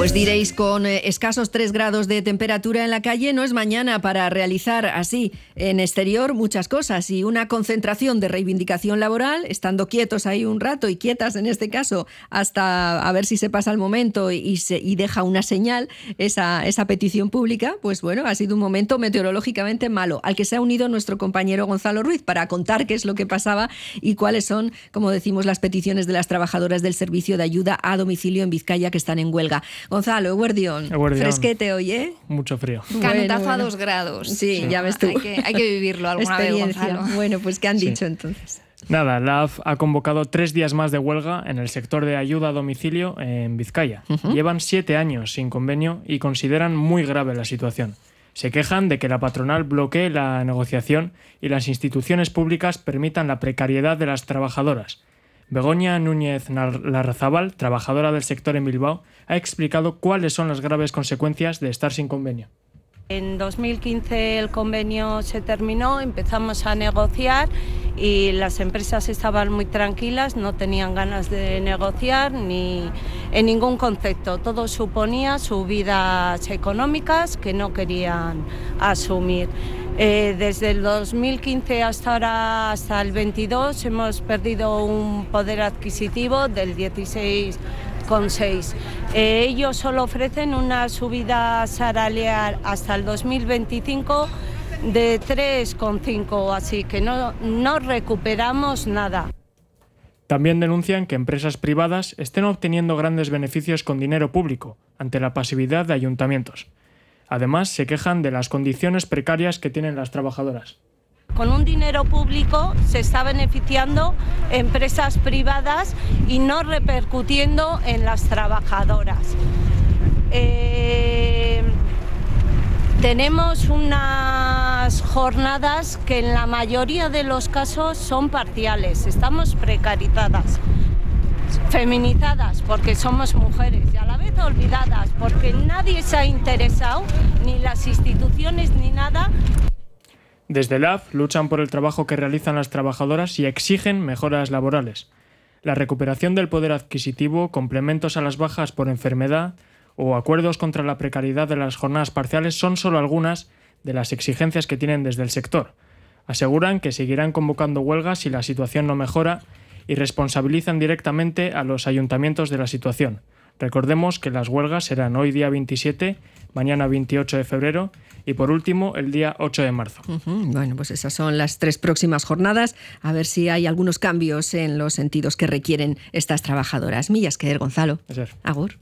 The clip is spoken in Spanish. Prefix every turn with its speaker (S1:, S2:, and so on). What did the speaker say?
S1: Pues diréis, con eh, escasos 3 grados de temperatura en la calle no es mañana para realizar así en exterior muchas cosas y una concentración de reivindicación laboral, estando quietos ahí un rato y quietas en este caso hasta a ver si se pasa el momento y, se, y deja una señal esa, esa petición pública, pues bueno, ha sido un momento meteorológicamente malo, al que se ha unido nuestro compañero Gonzalo Ruiz para contar qué es lo que pasaba y cuáles son, como decimos, las peticiones de las trabajadoras del servicio de ayuda a domicilio en Vizcaya que están en huelga. Gonzalo, Eguardión. Fresquete hoy, ¿eh?
S2: Mucho frío.
S3: Canutazo a dos grados.
S1: Sí, ya ves tú.
S3: Hay que, vivirlo alguna vez, Gonzalo.
S1: Bueno, pues ¿qué han dicho entonces?
S2: Nada, la AF ha convocado tres días más de huelga en el sector de ayuda a domicilio en Vizcaya. Llevan siete años sin convenio y consideran muy grave la situación. Se quejan de que la patronal bloquee la negociación y las instituciones públicas permitan la precariedad de las trabajadoras. Begoña Núñez Larrazábal, trabajadora del sector en Bilbao, ha explicado cuáles son las graves consecuencias de estar sin convenio.
S4: En 2015 el convenio se terminó, empezamos a negociar y las empresas estaban muy tranquilas, no tenían ganas de negociar ni en ningún concepto. Todo suponía subidas económicas que no querían asumir. Eh, desde el 2015 hasta ahora, hasta el 22, hemos perdido un poder adquisitivo del 16,6. Eh, ellos solo ofrecen una subida salarial hasta el 2025 de 3,5, así que no, no recuperamos nada.
S2: También denuncian que empresas privadas estén obteniendo grandes beneficios con dinero público ante la pasividad de ayuntamientos. Además, se quejan de las condiciones precarias que tienen las trabajadoras.
S4: Con un dinero público se está beneficiando empresas privadas y no repercutiendo en las trabajadoras. Eh, tenemos unas jornadas que en la mayoría de los casos son parciales, estamos precarizadas feminizadas porque somos mujeres y a la vez olvidadas porque nadie se ha interesado, ni las instituciones ni nada.
S2: Desde el AF luchan por el trabajo que realizan las trabajadoras y exigen mejoras laborales. La recuperación del poder adquisitivo, complementos a las bajas por enfermedad o acuerdos contra la precariedad de las jornadas parciales son solo algunas de las exigencias que tienen desde el sector. Aseguran que seguirán convocando huelgas si la situación no mejora y responsabilizan directamente a los ayuntamientos de la situación. Recordemos que las huelgas serán hoy día 27, mañana 28 de febrero y por último el día 8 de marzo.
S1: Bueno, pues esas son las tres próximas jornadas. A ver si hay algunos cambios en los sentidos que requieren estas trabajadoras. Millas que Gonzalo. Agur.